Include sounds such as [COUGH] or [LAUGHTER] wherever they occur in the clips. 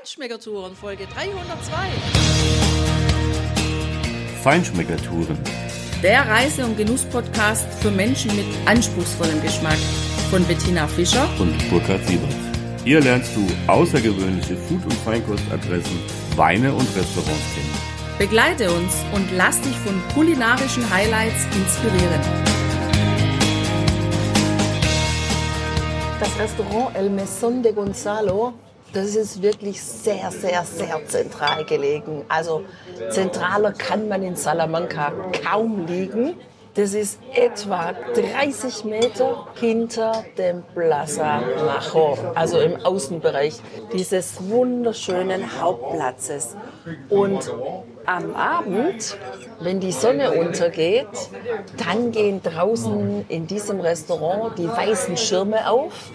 Feinschmeckertouren Folge 302. Feinschmeckertouren. Der Reise- und Genuss-Podcast für Menschen mit anspruchsvollem Geschmack von Bettina Fischer und Burkhard Siebert. Hier lernst du außergewöhnliche Food- und Feinkostadressen, Weine und Restaurants kennen. Begleite uns und lass dich von kulinarischen Highlights inspirieren. Das Restaurant El Mesón de Gonzalo, das ist wirklich sehr, sehr, sehr zentral gelegen. Also zentraler kann man in Salamanca kaum liegen. Das ist etwa 30 Meter hinter dem Plaza Major, also im Außenbereich dieses wunderschönen Hauptplatzes. Und am Abend, wenn die Sonne untergeht, dann gehen draußen in diesem Restaurant die weißen Schirme auf.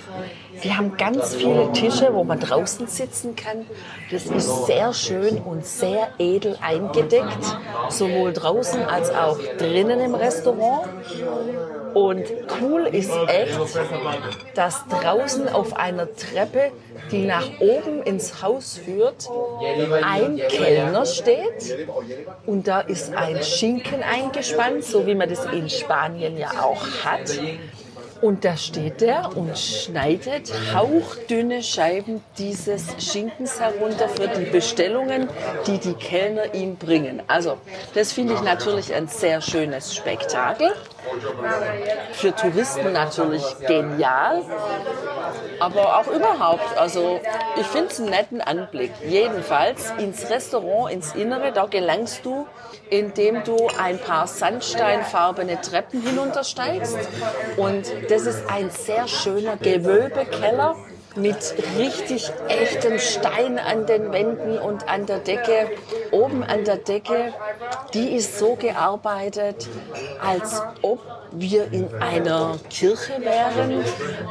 Wir haben ganz viele Tische, wo man draußen sitzen kann. Das ist sehr schön und sehr edel eingedeckt, sowohl draußen als auch drinnen im Restaurant. Und cool ist echt, dass draußen auf einer Treppe, die nach oben ins Haus führt, ein Kellner steht und da ist ein Schinken eingespannt, so wie man das in Spanien ja auch hat. Und da steht er und schneidet hauchdünne Scheiben dieses Schinkens herunter für die Bestellungen, die die Kellner ihm bringen. Also, das finde ich natürlich ein sehr schönes Spektakel. Für Touristen natürlich genial, aber auch überhaupt. Also, ich finde es einen netten Anblick. Jedenfalls ins Restaurant, ins Innere, da gelangst du indem du ein paar sandsteinfarbene Treppen hinuntersteigst. Und das ist ein sehr schöner Gewölbekeller mit richtig echtem Stein an den Wänden und an der Decke. Oben an der Decke, die ist so gearbeitet, als ob wir in einer Kirche wären.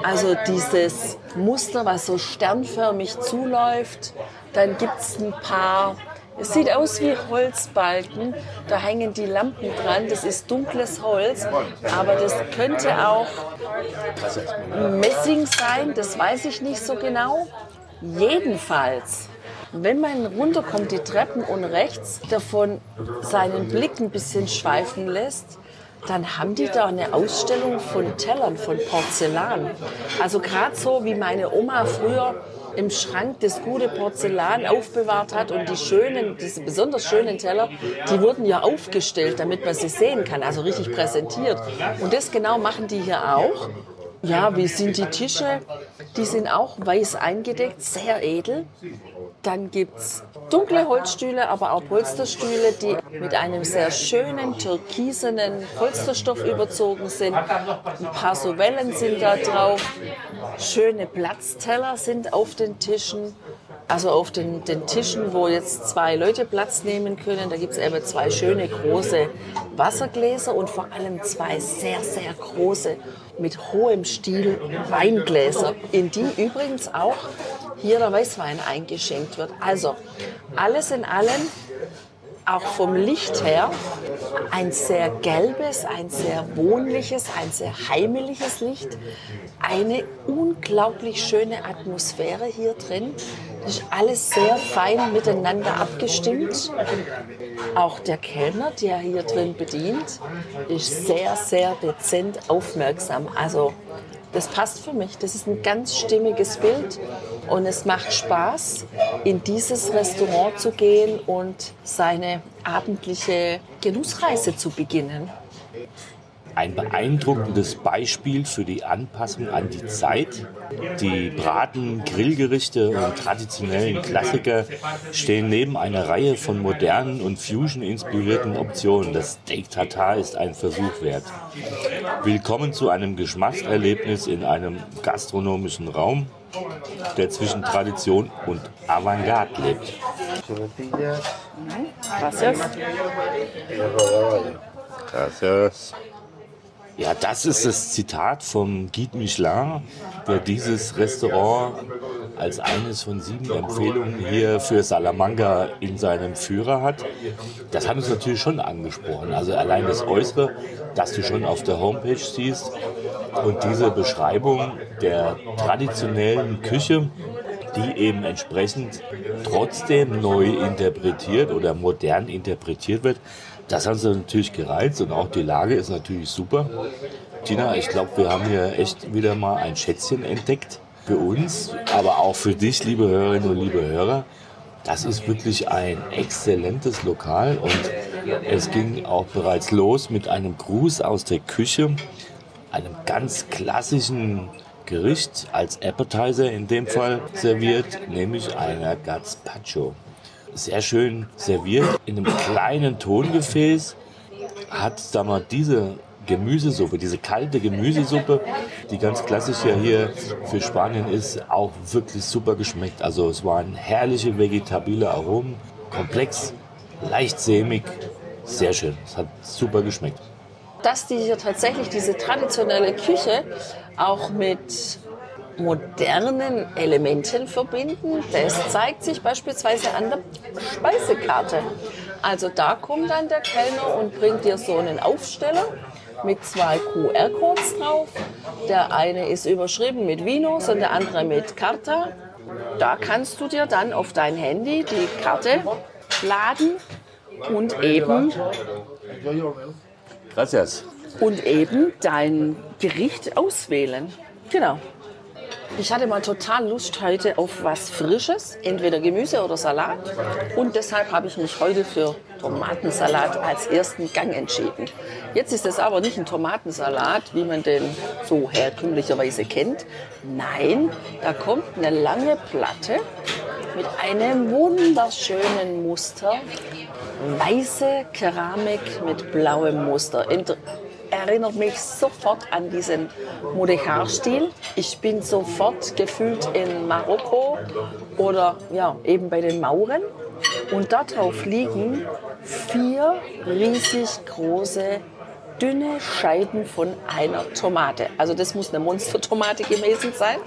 Also dieses Muster, was so sternförmig zuläuft. Dann gibt es ein paar es sieht aus wie Holzbalken. Da hängen die Lampen dran. Das ist dunkles Holz. Aber das könnte auch Messing sein. Das weiß ich nicht so genau. Jedenfalls, wenn man runterkommt, die Treppen und rechts davon seinen Blick ein bisschen schweifen lässt, dann haben die da eine Ausstellung von Tellern, von Porzellan. Also gerade so wie meine Oma früher im Schrank das gute Porzellan aufbewahrt hat und die schönen, diese besonders schönen Teller, die wurden ja aufgestellt, damit man sie sehen kann, also richtig präsentiert. Und das genau machen die hier auch. Ja, wie sind die Tische? Die sind auch weiß eingedeckt, sehr edel. Dann gibt es dunkle Holzstühle, aber auch Polsterstühle, die mit einem sehr schönen türkisenen Polsterstoff überzogen sind. Ein paar so Wellen sind da drauf. Schöne Platzteller sind auf den Tischen. Also auf den, den Tischen, wo jetzt zwei Leute Platz nehmen können, da gibt es eben zwei schöne große Wassergläser und vor allem zwei sehr, sehr große mit hohem Stil Weingläser, in die übrigens auch hier der Weißwein eingeschenkt wird. Also alles in allem auch vom Licht her ein sehr gelbes, ein sehr wohnliches, ein sehr heimeliges Licht. Eine unglaublich schöne Atmosphäre hier drin. Das ist alles sehr fein miteinander abgestimmt. Auch der Kellner, der hier drin bedient, ist sehr, sehr dezent aufmerksam. Also das passt für mich. Das ist ein ganz stimmiges Bild und es macht Spaß, in dieses Restaurant zu gehen und seine abendliche Genussreise zu beginnen. Ein beeindruckendes Beispiel für die Anpassung an die Zeit. Die Braten, Grillgerichte und traditionellen Klassiker stehen neben einer Reihe von modernen und Fusion-inspirierten Optionen. Das Steak Tartar ist ein Versuch wert. Willkommen zu einem Geschmackserlebnis in einem gastronomischen Raum, der zwischen Tradition und Avantgarde lebt. Gracias. Gracias. Ja, das ist das Zitat vom Guide Michelin, der dieses Restaurant als eines von sieben Empfehlungen hier für Salamanca in seinem Führer hat. Das hat uns natürlich schon angesprochen. Also allein das Äußere, das du schon auf der Homepage siehst und diese Beschreibung der traditionellen Küche die eben entsprechend trotzdem neu interpretiert oder modern interpretiert wird. Das haben sie natürlich gereizt und auch die Lage ist natürlich super. Tina, ich glaube, wir haben hier echt wieder mal ein Schätzchen entdeckt für uns, aber auch für dich, liebe Hörerinnen und liebe Hörer. Das ist wirklich ein exzellentes Lokal und es ging auch bereits los mit einem Gruß aus der Küche, einem ganz klassischen Gericht als Appetizer in dem Fall serviert, nämlich einer Gazpacho. Sehr schön serviert in einem kleinen Tongefäß. Hat sag mal, diese Gemüsesuppe, diese kalte Gemüsesuppe, die ganz klassisch ja hier für Spanien ist, auch wirklich super geschmeckt. Also es waren herrliche vegetabile Aromen, komplex, leicht sämig, sehr schön. Es hat super geschmeckt. Dass die hier tatsächlich diese traditionelle Küche auch mit modernen Elementen verbinden, das zeigt sich beispielsweise an der Speisekarte. Also da kommt dann der Kellner und bringt dir so einen Aufsteller mit zwei QR-Codes drauf. Der eine ist überschrieben mit Vinos und der andere mit Carta. Da kannst du dir dann auf dein Handy die Karte laden und eben Gracias. und eben dein Gericht auswählen. Genau. Ich hatte mal total Lust heute auf was Frisches, entweder Gemüse oder Salat. Und deshalb habe ich mich heute für Tomatensalat als ersten Gang entschieden. Jetzt ist es aber nicht ein Tomatensalat, wie man den so herkömmlicherweise kennt. Nein, da kommt eine lange Platte mit einem wunderschönen Muster. Weiße Keramik mit blauem Muster. Erinnert mich sofort an diesen Mudéjar-Stil. Ich bin sofort gefühlt in Marokko oder ja, eben bei den Mauren. Und darauf liegen vier riesig große dünne Scheiben von einer Tomate. Also das muss eine Monstertomate gewesen sein.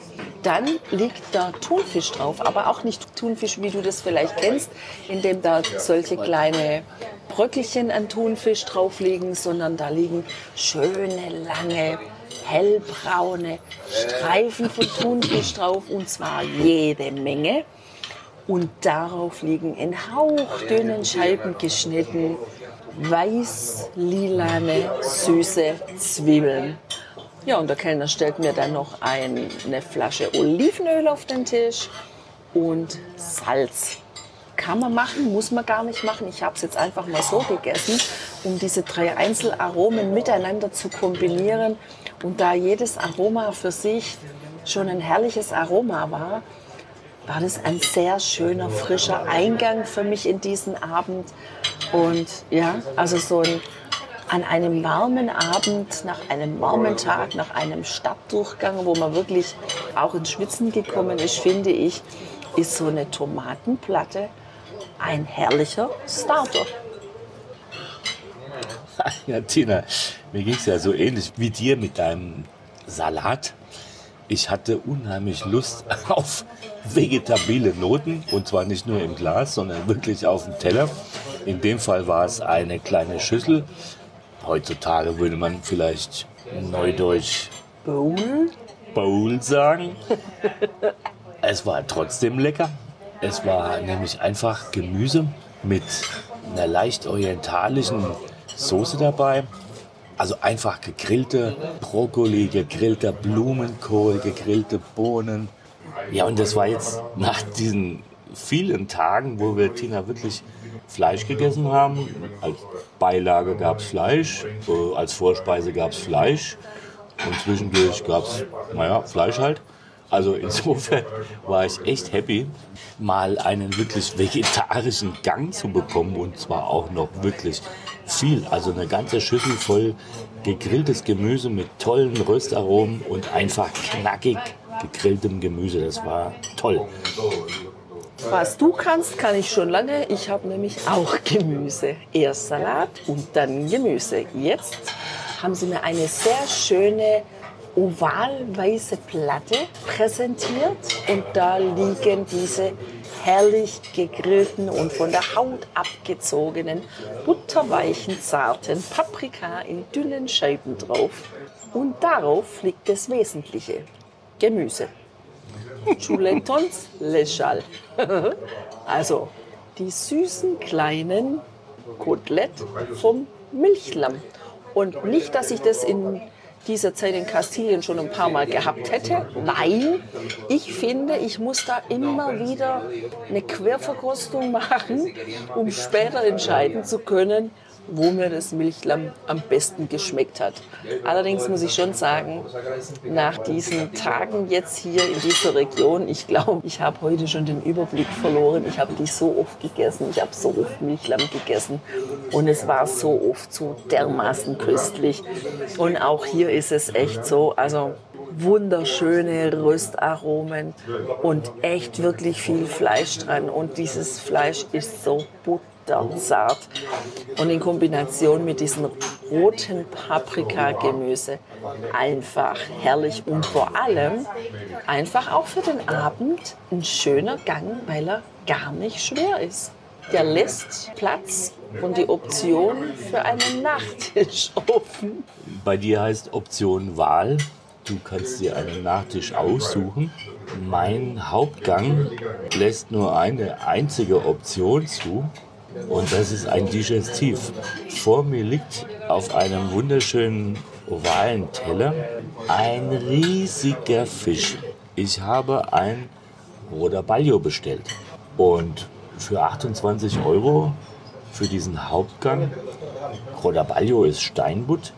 Dann liegt da Thunfisch drauf, aber auch nicht Thunfisch, wie du das vielleicht kennst, indem da solche kleine Bröckelchen an Thunfisch drauf liegen, sondern da liegen schöne, lange, hellbraune Streifen von Thunfisch drauf und zwar jede Menge. Und darauf liegen in hauchdünnen Scheiben geschnitten weiß-lilane, süße Zwiebeln. Ja, und der Kellner stellt mir dann noch ein, eine Flasche Olivenöl auf den Tisch und Salz. Kann man machen, muss man gar nicht machen. Ich habe es jetzt einfach mal so gegessen, um diese drei Einzelaromen miteinander zu kombinieren. Und da jedes Aroma für sich schon ein herrliches Aroma war, war das ein sehr schöner, frischer Eingang für mich in diesen Abend. Und ja, also so ein, an einem warmen Abend, nach einem warmen Tag, nach einem Stadtdurchgang, wo man wirklich auch ins Schwitzen gekommen ist, finde ich, ist so eine Tomatenplatte ein herrlicher Starter. [LAUGHS] Ja, Tina, mir ging es ja so ähnlich wie dir mit deinem Salat. Ich hatte unheimlich Lust [LAUGHS] auf vegetabile Noten und zwar nicht nur im Glas, sondern wirklich auf dem Teller. In dem Fall war es eine kleine Schüssel. Heutzutage würde man vielleicht neudeutsch Bowl? Bowl sagen. [LAUGHS] es war trotzdem lecker. Es war nämlich einfach Gemüse mit einer leicht orientalischen Soße dabei. Also einfach gegrillte Brokkoli, gegrillter Blumenkohl, gegrillte Bohnen. Ja, und das war jetzt nach diesen vielen Tagen, wo wir Tina wirklich Fleisch gegessen haben. Als Beilage gab es Fleisch, als Vorspeise gab es Fleisch und zwischendurch gab es, naja, Fleisch halt. Also insofern [LAUGHS] war ich echt happy, mal einen wirklich vegetarischen Gang zu bekommen und zwar auch noch wirklich viel. Also eine ganze Schüssel voll gegrilltes Gemüse mit tollen Röstaromen und einfach knackig gegrilltem Gemüse. Das war toll. Was du kannst, kann ich schon lange. Ich habe nämlich auch Gemüse. Erst Salat und dann Gemüse. Jetzt haben sie mir eine sehr schöne ovalweiße Platte präsentiert und da liegen diese herrlich gegrillten und von der Haut abgezogenen, butterweichen, zarten Paprika in dünnen Scheiben drauf. Und darauf liegt das Wesentliche, Gemüse. Chuletons Lechal. [LAUGHS] also die süßen kleinen Kotelett vom Milchlamm. Und nicht, dass ich das in dieser Zeit in Kastilien schon ein paar Mal gehabt hätte. Nein, ich finde, ich muss da immer wieder eine Querverkostung machen, um später entscheiden zu können, wo mir das Milchlamm am besten geschmeckt hat. Allerdings muss ich schon sagen, nach diesen Tagen jetzt hier in dieser Region, ich glaube, ich habe heute schon den Überblick verloren. Ich habe die so oft gegessen, ich habe so oft Milchlamm gegessen und es war so oft so dermaßen köstlich. Und auch hier ist es echt so, also wunderschöne Röstaromen und echt wirklich viel Fleisch dran. Und dieses Fleisch ist so butter zart. Und in Kombination mit diesem roten Paprikagemüse einfach herrlich und vor allem einfach auch für den Abend ein schöner Gang, weil er gar nicht schwer ist. Der lässt Platz und die Option für einen Nachtisch [LAUGHS] offen. Bei dir heißt Option Wahl. Du kannst dir einen Nachtisch aussuchen. Mein Hauptgang lässt nur eine einzige Option zu. Und das ist ein Digestiv. Vor mir liegt auf einem wunderschönen ovalen Teller ein riesiger Fisch. Ich habe ein Rodaballo bestellt. Und für 28 Euro für diesen Hauptgang, Rodaballo ist Steinbutt,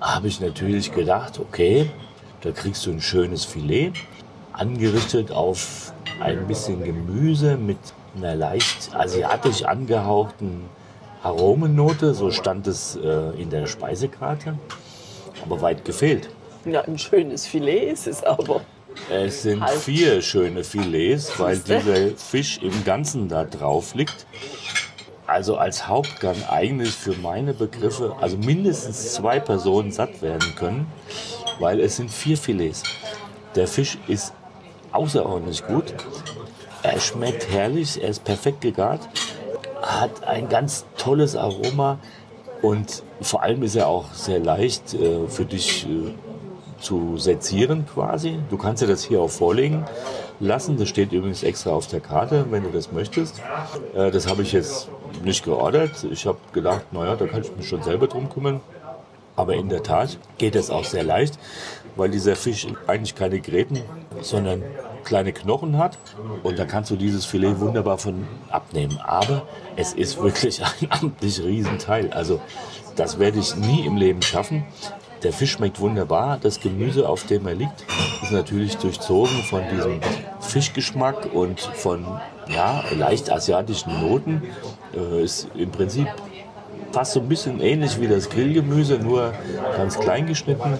habe ich natürlich gedacht, okay, da kriegst du ein schönes Filet, angerichtet auf ein bisschen Gemüse mit einer leicht asiatisch angehauchten Aromennote, so stand es äh, in der Speisekarte, aber weit gefehlt. Ja, ein schönes Filet ist es aber. Es sind halt. vier schöne Filets, weil dieser Fisch im Ganzen da drauf liegt. Also als Hauptgang eigentlich für meine Begriffe, also mindestens zwei Personen satt werden können, weil es sind vier Filets. Der Fisch ist außerordentlich gut. Er schmeckt herrlich, er ist perfekt gegart, hat ein ganz tolles Aroma und vor allem ist er auch sehr leicht äh, für dich äh, zu sezieren quasi. Du kannst dir das hier auch vorlegen lassen. Das steht übrigens extra auf der Karte, wenn du das möchtest. Äh, das habe ich jetzt nicht geordert. Ich habe gedacht, naja, da kann ich mich schon selber drum kümmern. Aber in der Tat geht das auch sehr leicht, weil dieser Fisch eigentlich keine Gräten, sondern kleine Knochen hat und da kannst du dieses Filet wunderbar von abnehmen. Aber es ist wirklich [LAUGHS] ein amtlich Riesenteil. Also das werde ich nie im Leben schaffen. Der Fisch schmeckt wunderbar. Das Gemüse, auf dem er liegt, ist natürlich durchzogen von diesem Fischgeschmack und von ja, leicht asiatischen Noten. Äh, ist im Prinzip fast so ein bisschen ähnlich wie das Grillgemüse, nur ganz klein geschnitten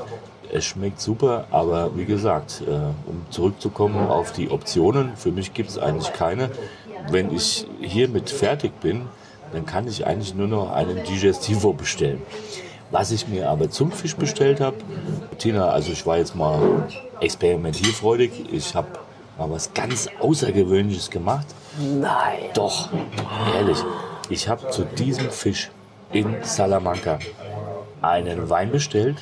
es schmeckt super, aber wie gesagt, äh, um zurückzukommen auf die Optionen, für mich gibt es eigentlich keine. Wenn ich hiermit fertig bin, dann kann ich eigentlich nur noch einen Digestivo bestellen. Was ich mir aber zum Fisch bestellt habe, Tina, also ich war jetzt mal experimentierfreudig. Ich habe mal was ganz Außergewöhnliches gemacht. Nein. Doch, ehrlich. Ich habe zu diesem Fisch in Salamanca einen Wein bestellt,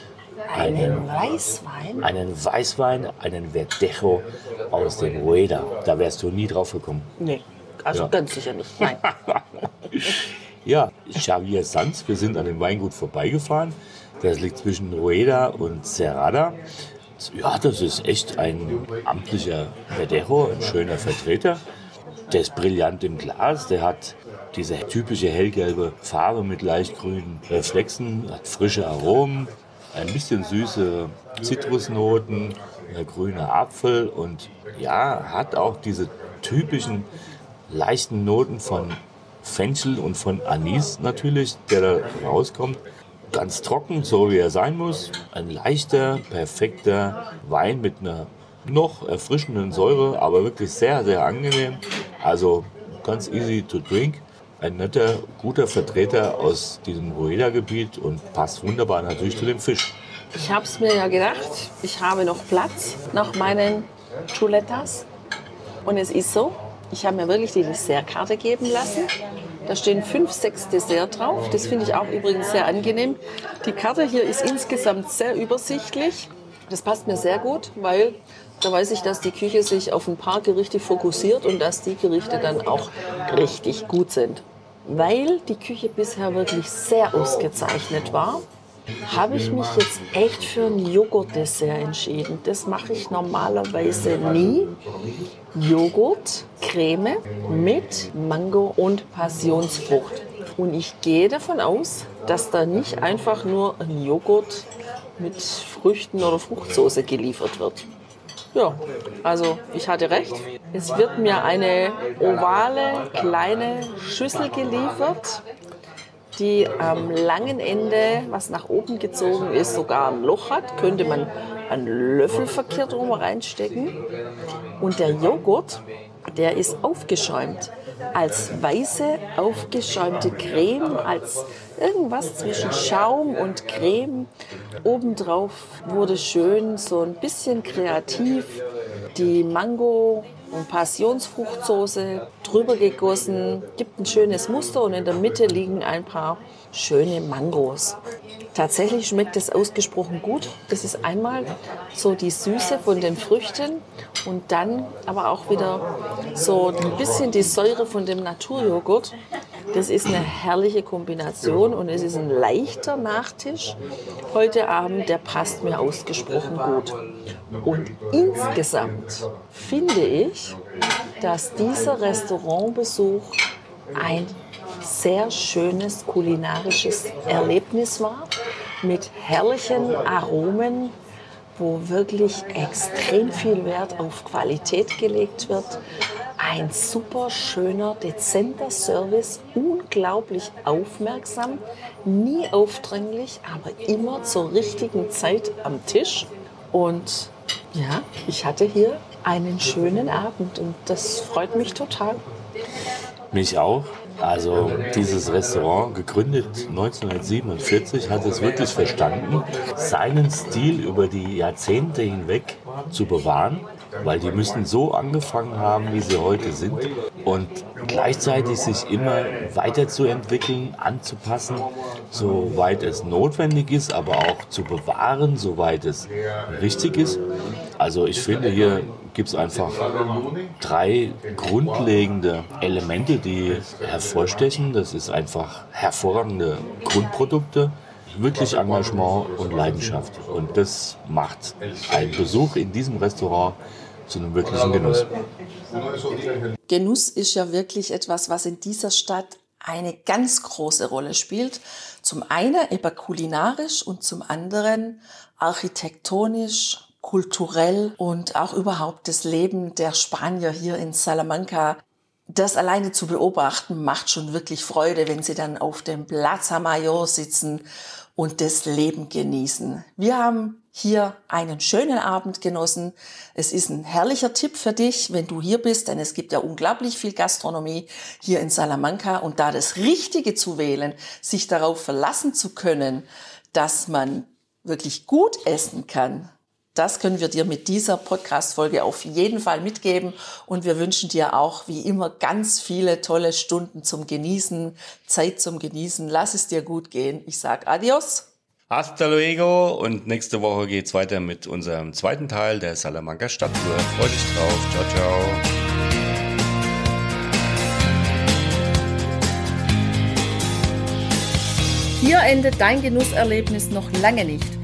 einen Weißwein? Einen Weißwein, einen Verdejo aus dem Rueda. Da wärst du nie drauf gekommen. Nee, also ja. ganz sicher nicht. Nein. [LAUGHS] ja, Xavier Sanz, wir sind an dem Weingut vorbeigefahren. Das liegt zwischen Rueda und Cerrada. Ja, das ist echt ein amtlicher Verdejo, ein schöner Vertreter. Der ist brillant im Glas, der hat diese typische hellgelbe Farbe mit leicht grünen Reflexen, hat frische Aromen, ein bisschen süße Zitrusnoten, grüner Apfel und ja, hat auch diese typischen leichten Noten von Fenchel und von Anis natürlich, der da rauskommt. Ganz trocken, so wie er sein muss. Ein leichter, perfekter Wein mit einer noch erfrischenden Säure, aber wirklich sehr, sehr angenehm. Also ganz easy to drink ein netter, guter Vertreter aus diesem Rueda-Gebiet und passt wunderbar natürlich zu dem Fisch. Ich habe es mir ja gedacht, ich habe noch Platz nach meinen Chuletas. Und es ist so, ich habe mir wirklich die Dessertkarte geben lassen. Da stehen fünf, sechs Dessert drauf. Das finde ich auch übrigens sehr angenehm. Die Karte hier ist insgesamt sehr übersichtlich. Das passt mir sehr gut, weil Da weiß ich, dass die Küche sich auf ein paar Gerichte fokussiert und dass die Gerichte dann auch richtig gut sind. Weil die Küche bisher wirklich sehr ausgezeichnet war, habe ich mich jetzt echt für ein Joghurtdessert entschieden. Das mache ich normalerweise nie. Joghurt, Creme mit Mango und Passionsfrucht. Und ich gehe davon aus, dass da nicht einfach nur ein Joghurt mit Früchten oder Fruchtsoße geliefert wird. Ja, also ich hatte recht. Es wird mir eine ovale kleine Schüssel geliefert, die am langen Ende, was nach oben gezogen ist, sogar ein Loch hat. Könnte man einen Löffel verkehrt rum reinstecken. Und der Joghurt, der ist aufgeschäumt. Als weiße, aufgeschäumte Creme, als irgendwas zwischen Schaum und Creme. Obendrauf wurde schön so ein bisschen kreativ die Mango Passionsfruchtsoße drüber gegossen, gibt ein schönes Muster und in der Mitte liegen ein paar schöne Mangos. Tatsächlich schmeckt es ausgesprochen gut. Das ist einmal so die Süße von den Früchten und dann aber auch wieder so ein bisschen die Säure von dem Naturjoghurt. Das ist eine herrliche Kombination und es ist ein leichter Nachtisch heute Abend, der passt mir ausgesprochen gut. Und insgesamt finde ich, dass dieser Restaurantbesuch ein sehr schönes kulinarisches Erlebnis war mit herrlichen Aromen, wo wirklich extrem viel Wert auf Qualität gelegt wird. Ein super schöner, dezenter Service, unglaublich aufmerksam, nie aufdringlich, aber immer zur richtigen Zeit am Tisch. Und ja, ich hatte hier einen schönen Abend und das freut mich total. Mich auch. Also dieses Restaurant, gegründet 1947, hat es wirklich verstanden, seinen Stil über die Jahrzehnte hinweg zu bewahren, weil die müssen so angefangen haben, wie sie heute sind und gleichzeitig sich immer weiterzuentwickeln, anzupassen, soweit es notwendig ist, aber auch zu bewahren, soweit es richtig ist. Also ich finde, hier gibt es einfach drei grundlegende Elemente, die hervorstechen. Das ist einfach hervorragende Grundprodukte, wirklich Engagement und Leidenschaft. Und das macht einen Besuch in diesem Restaurant zu einem wirklichen Genuss. Genuss ist ja wirklich etwas, was in dieser Stadt eine ganz große Rolle spielt. Zum einen eben kulinarisch und zum anderen architektonisch, kulturell und auch überhaupt das Leben der Spanier hier in Salamanca. Das alleine zu beobachten macht schon wirklich Freude, wenn sie dann auf dem Plaza Mayor sitzen und das Leben genießen. Wir haben hier einen schönen Abend genossen. Es ist ein herrlicher Tipp für dich, wenn du hier bist, denn es gibt ja unglaublich viel Gastronomie hier in Salamanca und da das Richtige zu wählen, sich darauf verlassen zu können, dass man wirklich gut essen kann, das können wir dir mit dieser Podcast-Folge auf jeden Fall mitgeben. Und wir wünschen dir auch wie immer ganz viele tolle Stunden zum Genießen, Zeit zum Genießen. Lass es dir gut gehen. Ich sag Adios. Hasta luego und nächste Woche geht's weiter mit unserem zweiten Teil der Salamanca Stadttour. Freu dich drauf. Ciao, ciao. Hier endet dein Genusserlebnis noch lange nicht.